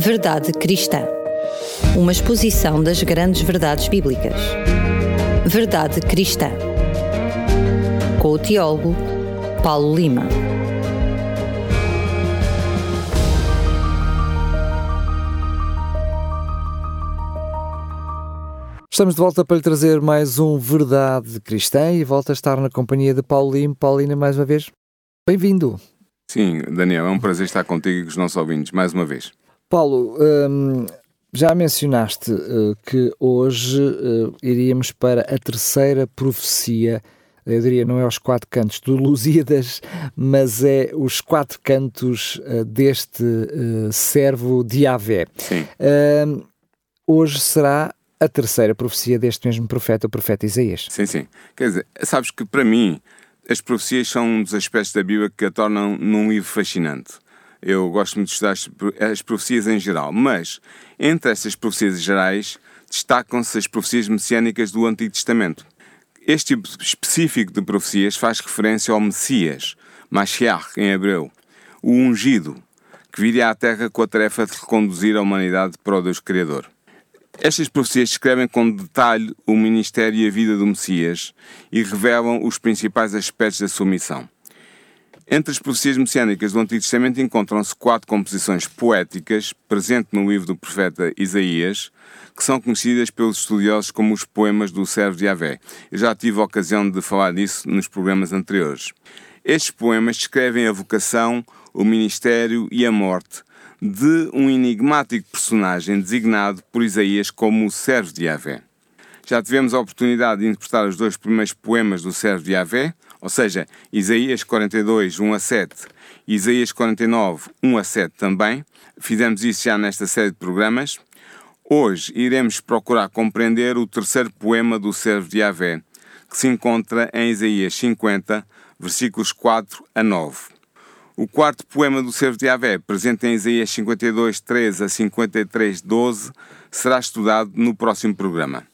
Verdade Cristã. Uma exposição das grandes verdades bíblicas. Verdade Cristã. Com o teólogo Paulo Lima. Estamos de volta para lhe trazer mais um Verdade Cristã e volta a estar na companhia de Paulo Lima. Paulina, mais uma vez, bem-vindo. Sim, Daniel, é um prazer estar contigo e com os nossos ouvintes, mais uma vez. Paulo, hum, já mencionaste uh, que hoje uh, iríamos para a terceira profecia, eu diria, não é os quatro cantos do Lusíadas, mas é os quatro cantos uh, deste servo de Avé. Sim. Hum, hoje será a terceira profecia deste mesmo profeta, o profeta Isaías. Sim, sim. Quer dizer, sabes que para mim as profecias são um dos aspectos da Bíblia que a tornam num livro fascinante. Eu gosto muito de estudar as profecias em geral, mas entre essas profecias gerais destacam-se as profecias messiânicas do Antigo Testamento. Este tipo específico de profecias faz referência ao Messias, Mashiach em hebreu, o ungido, que viria à Terra com a tarefa de reconduzir a humanidade para o Deus Criador. Estas profecias descrevem com detalhe o ministério e a vida do Messias e revelam os principais aspectos da sua missão. Entre as profecias messiânicas do Antigo Testamento encontram-se quatro composições poéticas presentes no livro do profeta Isaías, que são conhecidas pelos estudiosos como os poemas do servo de Yahvé. Eu já tive a ocasião de falar disso nos programas anteriores. Estes poemas descrevem a vocação, o ministério e a morte de um enigmático personagem designado por Isaías como o servo de Yahvé. Já tivemos a oportunidade de interpretar os dois primeiros poemas do servo de Yahvé, ou seja, Isaías 42, 1 a 7, e Isaías 49, 1 a 7 também. Fizemos isso já nesta série de programas. Hoje iremos procurar compreender o terceiro poema do servo de Yahvé, que se encontra em Isaías 50, versículos 4 a 9. O quarto poema do servo de Yahvé, presente em Isaías 52, 13 a 53, 12, será estudado no próximo programa.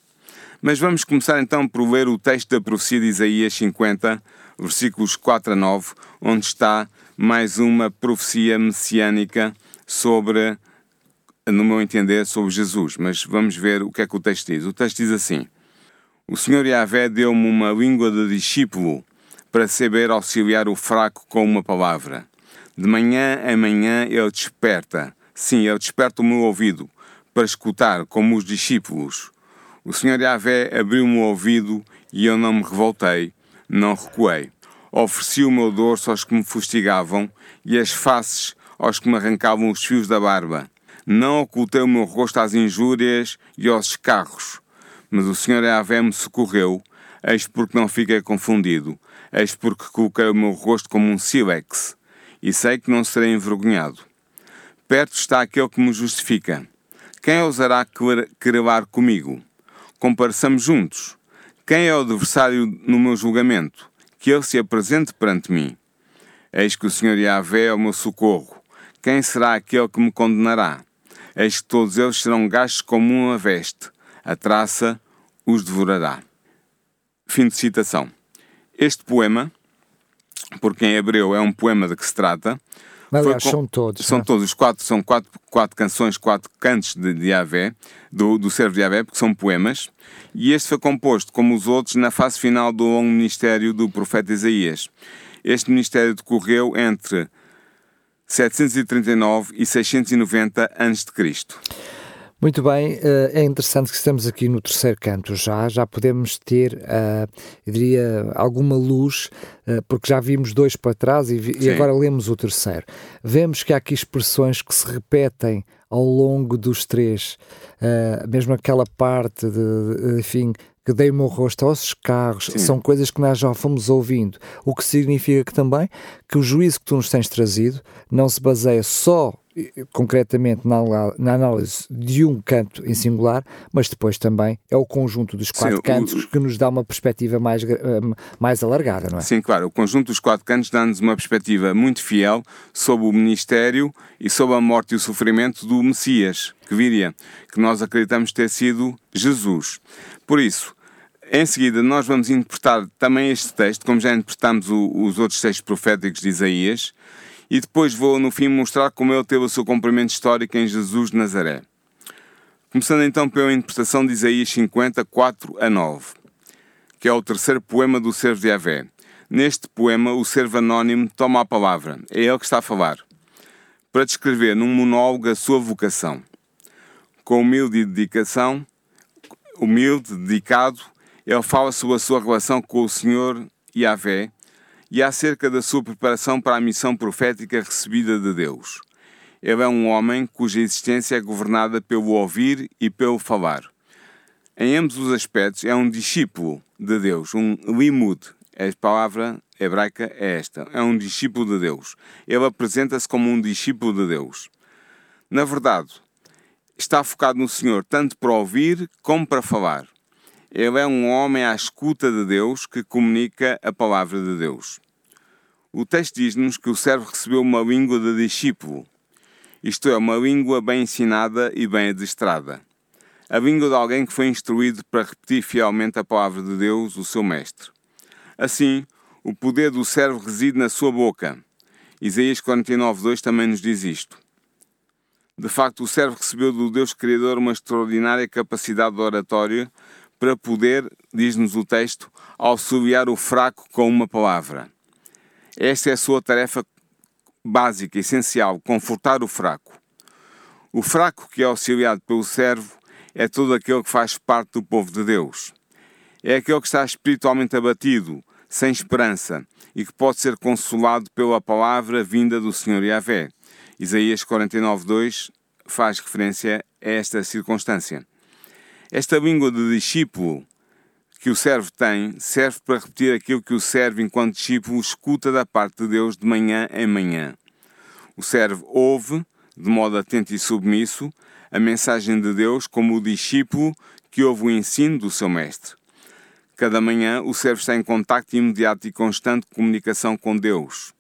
Mas vamos começar então por ler o texto da profecia de Isaías 50, versículos 4 a 9, onde está mais uma profecia messiânica sobre, no meu entender, sobre Jesus. Mas vamos ver o que é que o texto diz. O texto diz assim: O Senhor Yahvé deu-me uma língua de discípulo para saber auxiliar o fraco com uma palavra. De manhã a manhã ele desperta, sim, ele desperta o meu ouvido, para escutar como os discípulos. O Senhor Yahvé abriu-me o ouvido e eu não me revoltei, não recuei. Ofereci o meu dorso aos que me fustigavam e as faces aos que me arrancavam os fios da barba. Não ocultei o meu rosto às injúrias e aos escarros. Mas o Senhor Yahvé me socorreu, eis porque não fiquei confundido, eis porque coloquei o meu rosto como um sílex, e sei que não serei envergonhado. Perto está aquele que me justifica. Quem ousará querelar comigo? Compareçamos juntos. Quem é o adversário no meu julgamento? Que ele se apresente perante mim. Eis que o Senhor Yahvé é o meu socorro. Quem será aquele que me condenará? Eis que todos eles serão gastos como uma veste. A traça os devorará. Fim de citação. Este poema, porque em hebreu é um poema de que se trata, Aliás, com, são todos. São é? todos, os quatro, são quatro, quatro canções, quatro cantos de, de Yahvé, do, do servo de Yahvé, porque são poemas, e este foi composto, como os outros, na fase final do longo ministério do profeta Isaías. Este ministério decorreu entre 739 e 690 a.C. Muito bem, eh, é interessante que estamos aqui no terceiro canto já, já podemos ter, uh, eu diria, alguma luz, uh, porque já vimos dois para trás e, e, agora lemos o terceiro. Vemos que há aqui expressões que se repetem ao longo dos três, mesmo aquela parte de, enfim, que dei o meu rosto aos carros, Sim. são coisas que nós já fomos ouvindo, o que significa que também que o juízo que tu nos tens trazido não se baseia só concretamente na, análise de um canto em singular, mas depois também é o conjunto dos quatro Sim, cantos o, que nos dá uma perspectiva mais, eh, mais alargada, não é? Sim, claro. O conjunto dos quatro cantos dá-nos uma perspectiva muito fiel sobre o ministério e sobre a morte e o sofrimento do Messias que viria, que nós acreditamos ter sido Jesus. Por isso, em seguida, nós vamos interpretar também este texto, como já interpretamos o, os outros textos proféticos de Isaías, e depois vou no fim mostrar como ele teve o seu cumprimento histórico em Jesus de Nazaré. Começando então pela interpretação de Isaías 50, 4 a 9, que é o terceiro poema do servo de Avé. Neste poema, o servo anónimo toma a palavra, é ele que está a falar, para descrever num monólogo a sua vocação. Com humilde dedicação, humilde, dedicado, ele fala sobre a sua relação com o Senhor Yahvé e acerca da sua preparação para a missão profética recebida de Deus. Ele é um homem cuja existência é governada pelo ouvir e pelo falar. Em ambos os aspectos, é um discípulo de Deus, um limud. A palavra hebraica é esta: é um discípulo de Deus. Ele apresenta-se como um discípulo de Deus. Na verdade, está focado no Senhor tanto para ouvir como para falar. Ele é um homem à escuta de Deus que comunica a palavra de Deus. O texto diz-nos que o servo recebeu uma língua de discípulo isto é, uma língua bem ensinada e bem adestrada. A língua de alguém que foi instruído para repetir fielmente a palavra de Deus, o seu mestre. Assim, o poder do servo reside na sua boca. Isaías 49.2 também nos diz isto. De facto, o servo recebeu do Deus Criador uma extraordinária capacidade de oratório para poder, diz-nos o texto, auxiliar o fraco com uma palavra. Esta é a sua tarefa básica, essencial, confortar o fraco. O fraco que é auxiliado pelo servo é todo aquele que faz parte do povo de Deus. É aquele que está espiritualmente abatido, sem esperança, e que pode ser consolado pela palavra vinda do Senhor Yahvé. Isaías 49.2 faz referência a esta circunstância. Esta língua de discípulo que o servo tem serve para repetir aquilo que o servo, enquanto discípulo, escuta da parte de Deus de manhã em manhã. O servo ouve, de modo atento e submisso, a mensagem de Deus como o discípulo que ouve o ensino do seu mestre. Cada manhã o servo está em contacto imediato e constante comunicação com Deus.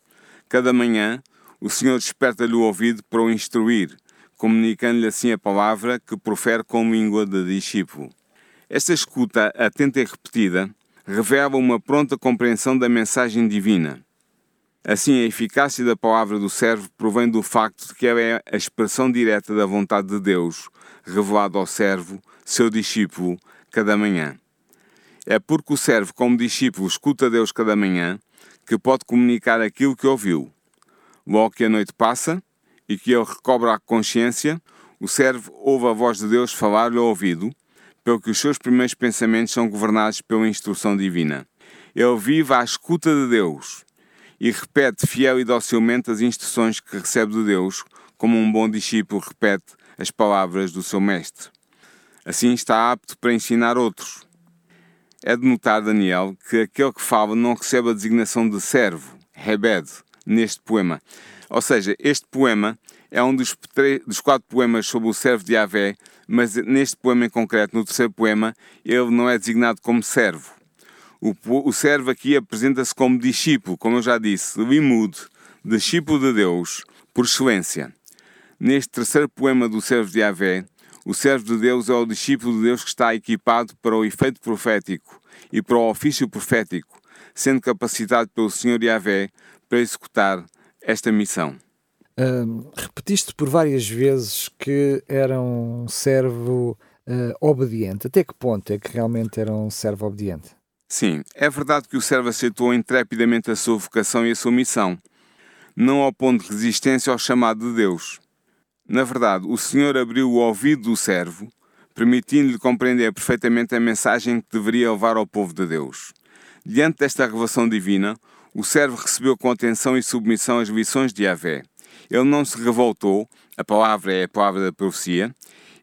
Cada manhã o Senhor desperta-lhe o ouvido para o instruir, comunicando-lhe assim a palavra que profere com língua de discípulo. Esta escuta atenta e repetida revela uma pronta compreensão da mensagem divina. Assim, a eficácia da palavra do servo provém do facto de que ela é a expressão direta da vontade de Deus, revelada ao servo, seu discípulo, cada manhã. É porque o servo, como discípulo, escuta Deus cada manhã, que pode comunicar aquilo que ouviu. Logo que a noite passa e que ele recobra a consciência, o servo ouve a voz de Deus falar-lhe ao ouvido pelo que os seus primeiros pensamentos são governados pela instrução divina. Ele vive à escuta de Deus e repete fiel e docilmente as instruções que recebe de Deus, como um bom discípulo repete as palavras do seu mestre. Assim está apto para ensinar outros. É de notar, Daniel, que aquele que fala não recebe a designação de servo, Hebed, neste poema. Ou seja, este poema é um dos, dos quatro poemas sobre o servo de Yahvé mas neste poema em concreto, no terceiro poema, ele não é designado como servo. O, o servo aqui apresenta-se como discípulo, como eu já disse, limud, discípulo de Deus, por excelência. Neste terceiro poema do servo de Yahvé, o servo de Deus é o discípulo de Deus que está equipado para o efeito profético e para o ofício profético, sendo capacitado pelo Senhor Yahvé para executar esta missão. Repetiste por várias vezes que era um servo uh, obediente. Até que ponto é que realmente era um servo obediente? Sim, é verdade que o servo aceitou intrepidamente a sua vocação e a sua missão, não opondo resistência ao chamado de Deus. Na verdade, o Senhor abriu o ouvido do servo, permitindo-lhe compreender perfeitamente a mensagem que deveria levar ao povo de Deus. Diante desta revelação divina, o servo recebeu com atenção e submissão as lições de Yahvé ele não se revoltou, a palavra é a palavra da profecia,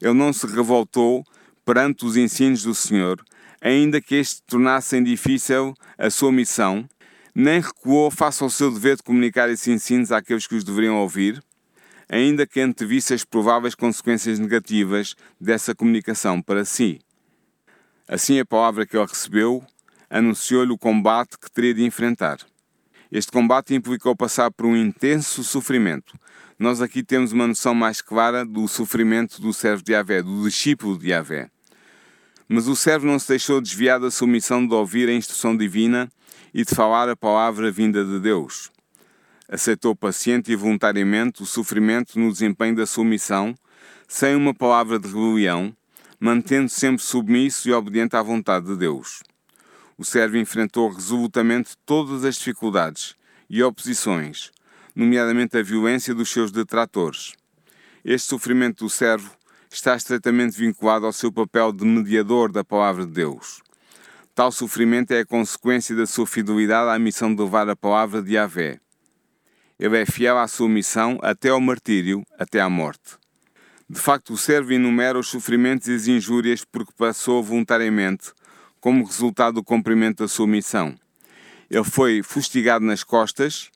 ele não se revoltou perante os ensinos do Senhor, ainda que este tornassem difícil a sua missão, nem recuou face ao seu dever de comunicar esses ensinos àqueles que os deveriam ouvir, ainda que antevisse as prováveis consequências negativas dessa comunicação para si. Assim, a palavra que ele recebeu anunciou-lhe o combate que teria de enfrentar. Este combate implicou passar por um intenso sofrimento. Nós aqui temos uma noção mais clara do sofrimento do servo de Yahvé, do discípulo de Yahvé. Mas o servo não se deixou desviar da sua missão de ouvir a instrução divina e de falar a palavra vinda de Deus. Aceitou paciente e voluntariamente o sofrimento no desempenho da sua missão, sem uma palavra de rebelião, mantendo sempre submisso e obediente à vontade de Deus. O servo enfrentou resolutamente todas as dificuldades e oposições, nomeadamente a violência dos seus detratores. Este sofrimento do servo está estreitamente vinculado ao seu papel de mediador da palavra de Deus. Tal sofrimento é a consequência da sua fidelidade à missão de levar a palavra de Yahvé. Ele é fiel à sua missão até ao martírio, até à morte. De facto, o servo enumera os sofrimentos e as injúrias porque passou voluntariamente, como resultado do cumprimento da sua missão. Ele foi fustigado nas costas,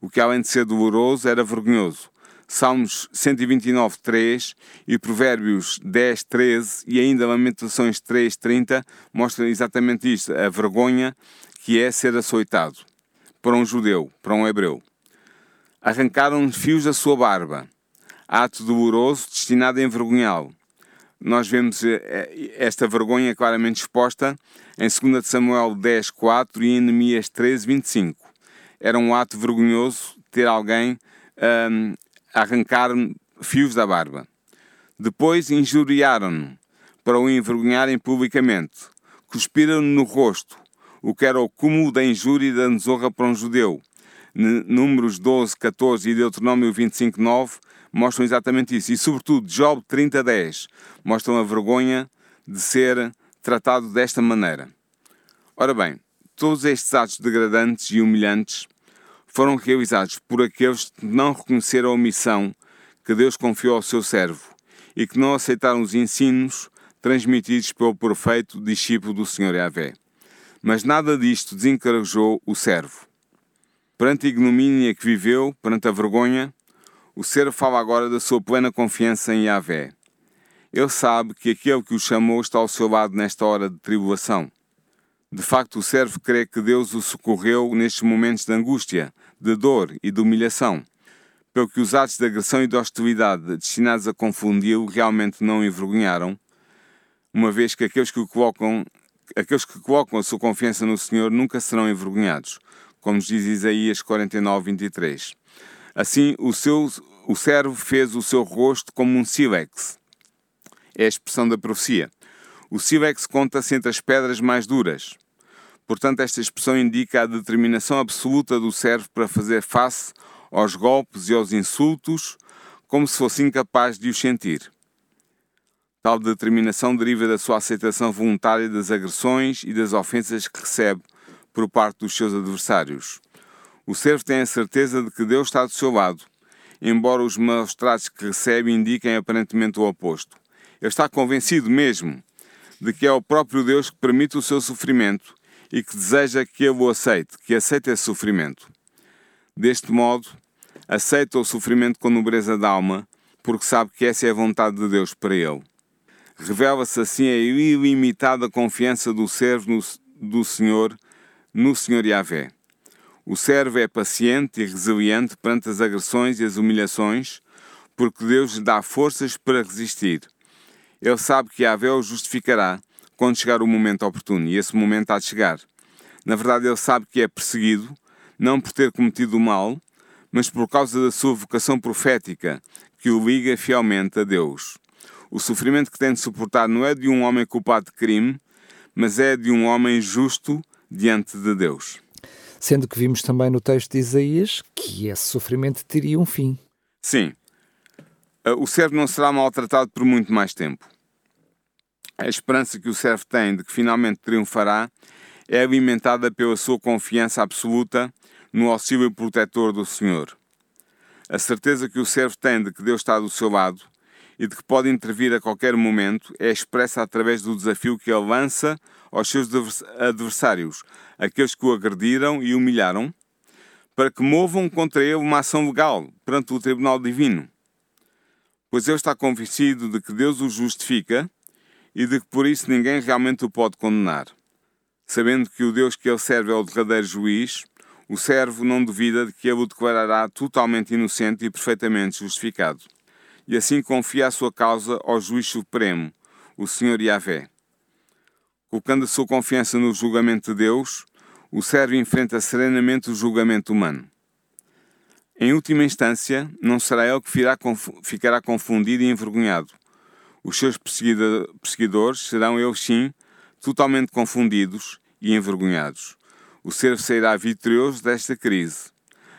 o que além de ser doloroso era vergonhoso. Salmos 129, 3 e Provérbios 10, 13 e ainda Lamentações 3, 30 mostram exatamente isto, a vergonha que é ser açoitado para um judeu, para um hebreu. Arrancaram fios da sua barba ato doloroso destinado a envergonhá-lo. Nós vemos eh, eh, esta vergonha claramente exposta em 2 Samuel 10, 4 e em Neemias 13, 25. Era um ato vergonhoso ter alguém um, arrancar fios da barba. Depois injuriaram-no para o envergonharem publicamente. Cuspiram-no no rosto, o que era o cúmulo da injúria e da desonra para um judeu. Números 12, 14 e Deuteronômio 25, 9 mostram exatamente isso. E, sobretudo, Job 30.10 mostram a vergonha de ser tratado desta maneira. Ora bem, todos estes atos degradantes e humilhantes foram realizados por aqueles que não reconheceram a missão que Deus confiou ao seu servo e que não aceitaram os ensinos transmitidos pelo perfeito discípulo do Senhor Yahvé. Mas nada disto desencorajou o servo. Perante a ignomínia que viveu, perante a vergonha, o ser fala agora da sua plena confiança em Yahvé. Ele sabe que aquele que o chamou está ao seu lado nesta hora de tribulação. De facto, o servo crê que Deus o socorreu nestes momentos de angústia, de dor e de humilhação, pelo que os atos de agressão e de hostilidade destinados a confundi-lo realmente não o envergonharam, uma vez que aqueles que, colocam, aqueles que colocam a sua confiança no Senhor nunca serão envergonhados, como diz Isaías 49, 23. Assim, o, seu, o servo fez o seu rosto como um sílex. É a expressão da profecia. O sílex conta-se entre as pedras mais duras. Portanto, esta expressão indica a determinação absoluta do servo para fazer face aos golpes e aos insultos, como se fosse incapaz de os sentir. Tal determinação deriva da sua aceitação voluntária das agressões e das ofensas que recebe por parte dos seus adversários. O servo tem a certeza de que Deus está do seu lado, embora os maus tratos que recebe indiquem aparentemente o oposto. Ele está convencido mesmo de que é o próprio Deus que permite o seu sofrimento e que deseja que ele o aceite, que aceite esse sofrimento. Deste modo, aceita o sofrimento com nobreza de alma, porque sabe que essa é a vontade de Deus para ele. Revela-se assim a ilimitada confiança do servo no, do Senhor, no Senhor Yahvé. O servo é paciente e resiliente perante as agressões e as humilhações, porque Deus lhe dá forças para resistir. Ele sabe que Yahvé o justificará quando chegar o momento oportuno, e esse momento há de chegar. Na verdade, ele sabe que é perseguido, não por ter cometido o mal, mas por causa da sua vocação profética, que o liga fielmente a Deus. O sofrimento que tem de suportar não é de um homem culpado de crime, mas é de um homem justo diante de Deus sendo que vimos também no texto de Isaías que esse sofrimento teria um fim. Sim. Uh, o servo não será maltratado por muito mais tempo. A esperança que o servo tem de que finalmente triunfará é alimentada pela sua confiança absoluta no auxílio protetor do Senhor. A certeza que o servo tem de que Deus está do seu lado e de que pode intervir a qualquer momento é expressa através do desafio que ele lança aos seus adversários, aqueles que o agrediram e humilharam, para que movam contra ele uma ação legal perante o Tribunal Divino. Pois ele está convencido de que Deus o justifica e de que por isso ninguém realmente o pode condenar. Sabendo que o Deus que ele serve é o derradeiro juiz, o servo não duvida de que ele o declarará totalmente inocente e perfeitamente justificado. E assim confia a sua causa ao juiz supremo, o Senhor Yahvé. Colocando a sua confiança no julgamento de Deus, o servo enfrenta serenamente o julgamento humano. Em última instância, não será ele que ficará confundido e envergonhado. Os seus perseguidores serão eles sim totalmente confundidos e envergonhados. O servo sairá vitorioso desta crise.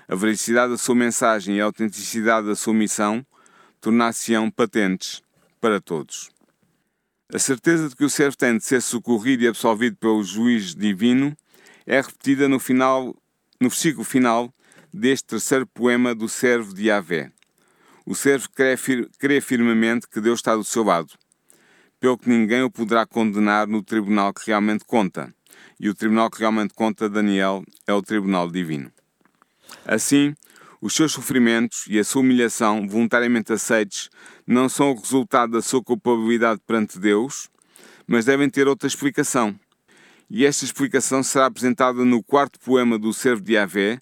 A veracidade da sua mensagem e a autenticidade da sua missão tornar-se-ão patentes para todos. A certeza de que o servo tem de ser socorrido e absolvido pelo juiz divino é repetida no final, no versículo final deste terceiro poema do servo de Yahvé. O servo crê, crê firmemente que Deus está do seu lado, pelo que ninguém o poderá condenar no tribunal que realmente conta. E o tribunal que realmente conta, Daniel, é o tribunal divino. Assim, os seus sofrimentos e a sua humilhação, voluntariamente aceites, não são o resultado da sua culpabilidade perante Deus, mas devem ter outra explicação. E esta explicação será apresentada no quarto poema do servo de Yahvé,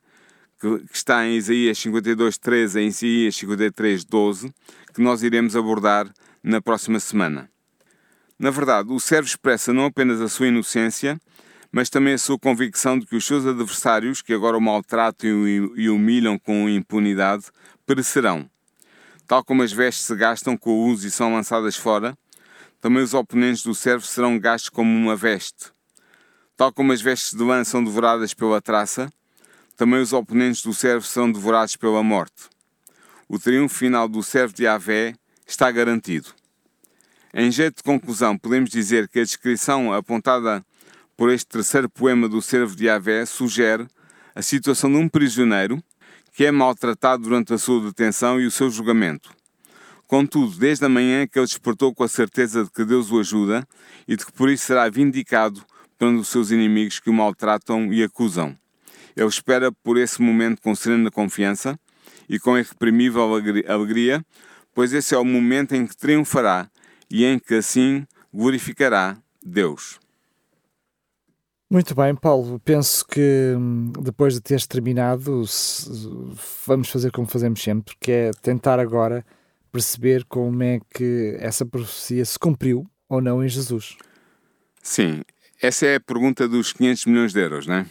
que, está em Isaías 52, 13 e em Isaías 53, 12, que nós iremos abordar na próxima semana. Na verdade, o servo expressa não apenas a sua inocência, mas também a sua convicção de que os seus adversários, que agora o maltratam e humilham com impunidade, perecerão. Tal como as vestes se gastam com o uso e são lançadas fora, também os oponentes do servo serão gastos como uma veste. Tal como as vestes de lã são devoradas pela traça, também os oponentes do servo são devorados pela morte. O triunfo final do servo de Avé está garantido. Em jeito de conclusão, podemos dizer que a descrição apontada por este terceiro poema do servo de Avé sugere a situação de um prisioneiro que é maltratado durante a sua detenção e o seu julgamento. Contudo, desde a manhã que ele despertou com a certeza de que Deus o ajuda e de que por isso será vindicado pelos seus inimigos que o maltratam e acusam. Ele espera por esse momento com serena confiança e com irreprimível alegria, pois esse é o momento em que triunfará e em que assim glorificará Deus. Muito bem, Paulo. Penso que hum, depois de teres terminado, vamos fazer como fazemos sempre, que é tentar agora perceber como é que essa profecia se cumpriu ou não em Jesus. Sim, essa é a pergunta dos 500 milhões de euros, não é?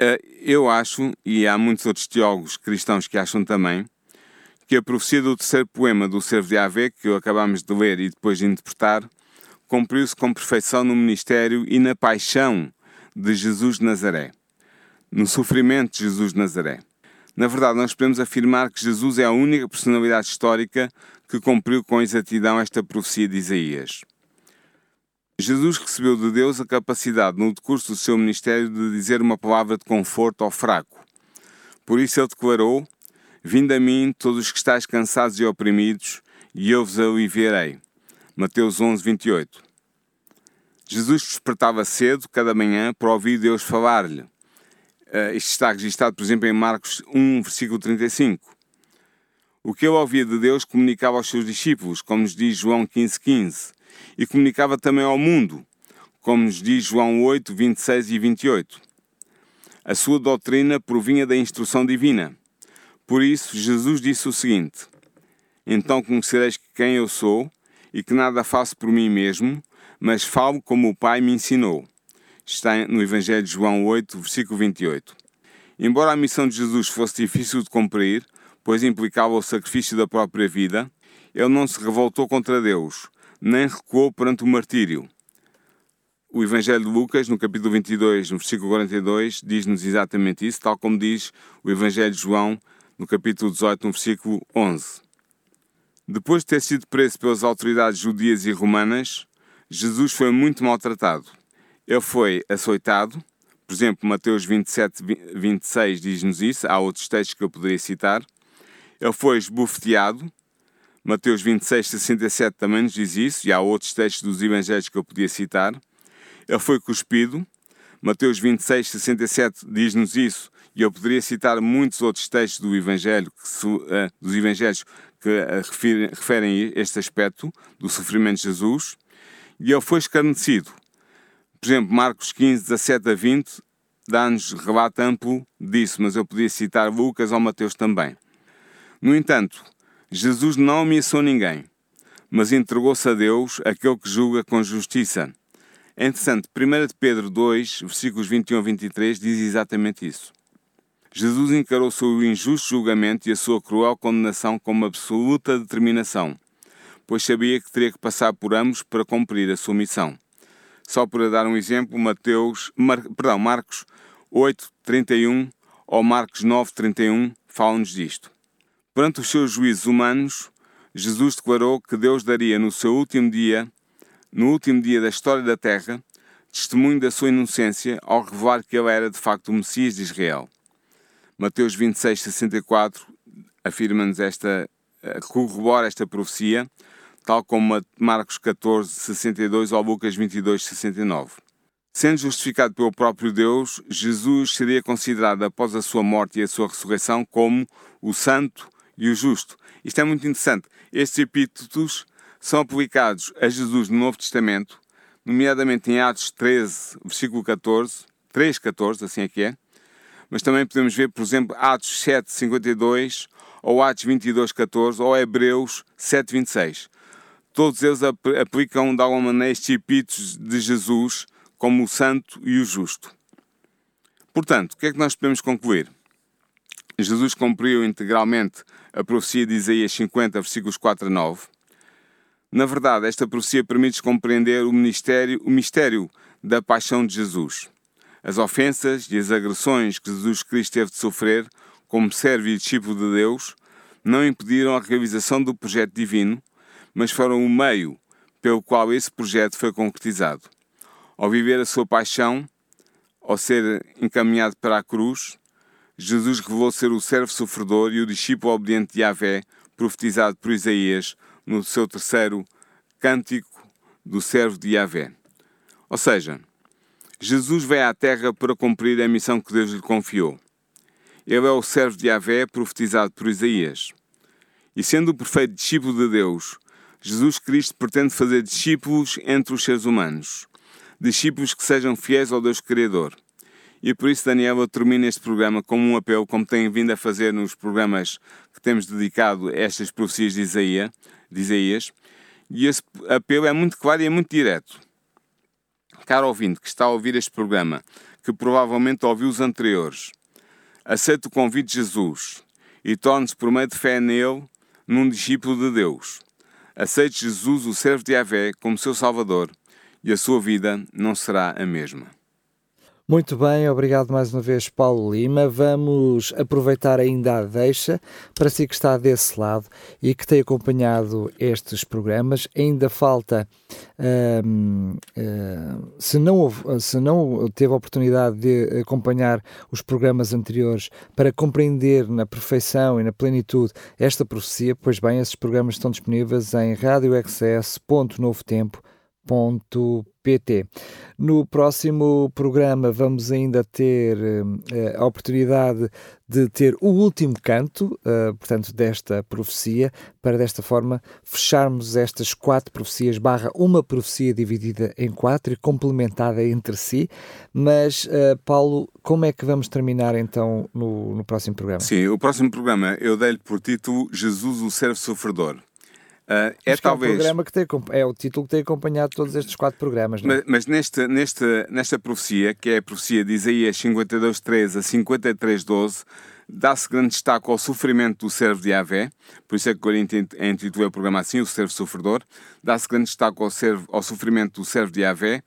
Eh, eu acho, e há muitos outros teólogos cristãos que acham também, que a profecia do terceiro poema do Servo de Ave, que acabámos de ler e depois de interpretar, cumpriu-se com perfeição no ministério e na paixão de Jesus de Nazaré, no sofrimento de Jesus de Nazaré. Na verdade, nós podemos afirmar que Jesus é a única personalidade histórica que cumpriu com exatidão esta profecia de Isaías. Jesus recebeu de Deus a capacidade, no decurso do seu ministério, de dizer uma palavra de conforto ao fraco. Por isso ele declarou: Vinde a mim, todos os que estáis cansados e oprimidos, e eu vos aliviarei. Mateus 11, 28. Jesus despertava cedo, cada manhã, para ouvir Deus falar-lhe. Uh, isto está registado, por exemplo, em Marcos 1, versículo 35. O que ele ouvia de Deus comunicava aos seus discípulos, como nos diz João 15, 15 e comunicava também ao mundo, como nos diz João 8, 26 e 28. A sua doutrina provinha da instrução divina. Por isso, Jesus disse o seguinte: Então conhecereis quem eu sou e que nada faço por mim mesmo, mas falo como o Pai me ensinou. Está no Evangelho de João 8, versículo 28. Embora a missão de Jesus fosse difícil de cumprir, pois implicava o sacrifício da própria vida, ele não se revoltou contra Deus, nem recuou perante o martírio. O Evangelho de Lucas, no capítulo 22, no versículo 42, diz-nos exatamente isso, tal como diz o Evangelho de João, no capítulo 18, no versículo 11. Depois de ter sido preso pelas autoridades judias e romanas, Jesus foi muito maltratado. Ele foi açoitado, por exemplo, Mateus 27, 26 diz-nos isso, há outros textos que eu poderia citar. Ele foi esbofeteado, Mateus 26, 67 também nos diz isso, e há outros textos dos Evangelhos que eu podia citar. Ele foi cuspido. Mateus 26, 67 diz-nos isso, e eu poderia citar muitos outros textos do Evangelho, que, uh, dos Evangelhos que uh, referem, referem este aspecto do sofrimento de Jesus. E ele foi escarnecido. Por exemplo, Marcos 15, 17 a 20 dá-nos relato amplo disso, mas eu podia citar Lucas ou Mateus também. No entanto, Jesus não ameaçou ninguém, mas entregou-se a Deus, aquele que julga com justiça. É interessante, 1 Pedro 2, versículos 21 a 23, diz exatamente isso. Jesus encarou seu injusto julgamento e a sua cruel condenação com uma absoluta determinação, pois sabia que teria que passar por ambos para cumprir a sua missão. Só para dar um exemplo, Mateus, Mar, perdão, Marcos 8, 31 ou Marcos 9, 31 falam-nos disto. Perante os seus juízos humanos, Jesus declarou que Deus daria no seu último dia, no último dia da história da terra, testemunho da sua inocência ao revelar que ele era de facto o Messias de Israel. Mateus 26, 64 afirma-nos esta, eh, corrobora esta profecia, tal como Marcos 14, 62 ou Lucas 22, 69. Sendo justificado pelo próprio Deus, Jesus seria considerado após a sua morte e a sua ressurreição como o Santo e o Justo. Isto é muito interessante. Estes epítetos são aplicados a Jesus no Novo Testamento, nomeadamente em Atos 13, versículo 14, 3, 14, assim é que é, mas também podemos ver, por exemplo, Atos 7, 52, ou Atos 22, 14, ou Hebreus 7, 26. Todos eles aplicam de alguma maneira estes epítetos de Jesus como o santo e o justo. Portanto, o que é que nós podemos concluir? Jesus cumpriu integralmente a profecia de Isaías 50, versículos 4 a 9. Na verdade, esta profecia permite compreender o, ministério, o mistério da paixão de Jesus. As ofensas e as agressões que Jesus Cristo teve de sofrer como servo e discípulo de Deus não impediram a realização do projeto divino, mas foram o meio pelo qual esse projeto foi concretizado. Ao viver a sua paixão, ao ser encaminhado para a cruz, Jesus revelou ser o servo sofredor e o discípulo obediente de Yahvé, profetizado por Isaías no seu terceiro cântico do servo de Yahvé. Ou seja, Jesus veio à Terra para cumprir a missão que Deus lhe confiou. Ele é o servo de Yahvé profetizado por Isaías. E sendo o perfeito discípulo de Deus, Jesus Cristo pretende fazer discípulos entre os seres humanos. Discípulos que sejam fiéis ao Deus Criador e por isso, Daniel, eu termino este programa com um apelo, como tenho vindo a fazer nos programas que temos dedicado a estas profecias de, Isaías, de Isaías. E esse apelo é muito claro e é muito direto. Caro ouvinte que está a ouvir este programa, que provavelmente ouviu os anteriores, aceite o convite de Jesus e torne-se por meio de fé nele num discípulo de Deus. Aceite Jesus, o servo de Yahvé, como seu Salvador e a sua vida não será a mesma. Muito bem, obrigado mais uma vez, Paulo Lima. Vamos aproveitar ainda a deixa para si que está desse lado e que tem acompanhado estes programas. Ainda falta, hum, hum, se, não, se não teve a oportunidade de acompanhar os programas anteriores para compreender na perfeição e na plenitude esta profecia, pois bem, esses programas estão disponíveis em radioexcess.novotempo.com pt. No próximo programa vamos ainda ter uh, a oportunidade de ter o último canto, uh, portanto, desta profecia, para desta forma fecharmos estas quatro profecias, barra uma profecia dividida em quatro e complementada entre si. Mas, uh, Paulo, como é que vamos terminar então no, no próximo programa? Sim, o próximo programa eu dei-lhe por título Jesus, o servo sofredor. Uh, é talvez. É o, programa que tem, é o título que tem acompanhado todos estes quatro programas. Não? É? Mas, mas neste, neste, nesta profecia, que é a profecia de Isaías 52.13 a 53.12, dá-se grande destaque ao sofrimento do servo de Yahvé, por isso é que agora intitulei o programa assim, o servo sofredor, dá-se grande destaque ao, servo, ao sofrimento do servo de Yahvé,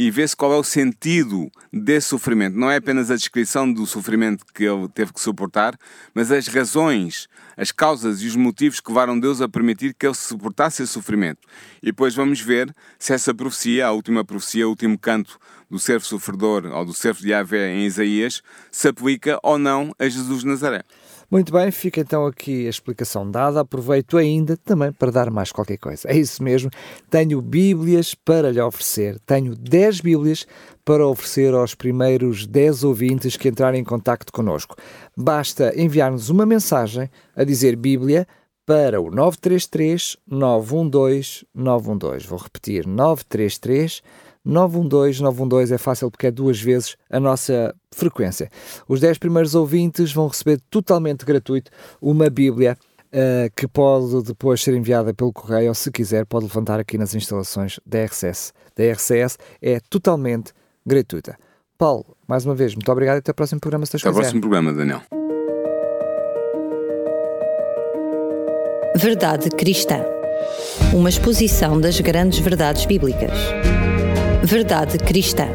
e vê-se qual é o sentido desse sofrimento. Não é apenas a descrição do sofrimento que ele teve que suportar, mas as razões, as causas e os motivos que levaram Deus a permitir que ele suportasse esse sofrimento. E depois vamos ver se essa profecia, a última profecia, o último canto do servo sofredor ou do servo de Yahvé em Isaías, se aplica ou não a Jesus Nazaré. Muito bem, fica então aqui a explicação dada. Aproveito ainda também para dar mais qualquer coisa. É isso mesmo. Tenho Bíblias para lhe oferecer. Tenho 10 Bíblias para oferecer aos primeiros 10 ouvintes que entrarem em contato connosco. Basta enviar-nos uma mensagem a dizer Bíblia para o 933 912 912. Vou repetir: 933 912 912 é fácil porque é duas vezes a nossa frequência. Os 10 primeiros ouvintes vão receber totalmente gratuito uma Bíblia uh, que pode depois ser enviada pelo correio ou, se quiser, pode levantar aqui nas instalações da RCS. Da RCS é totalmente gratuita. Paulo, mais uma vez, muito obrigado e até ao próximo programa. Se até ao próximo programa, Daniel. Verdade Cristã. Uma exposição das grandes verdades bíblicas. Verdade Cristã.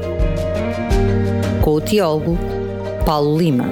Com o teólogo Paulo Lima.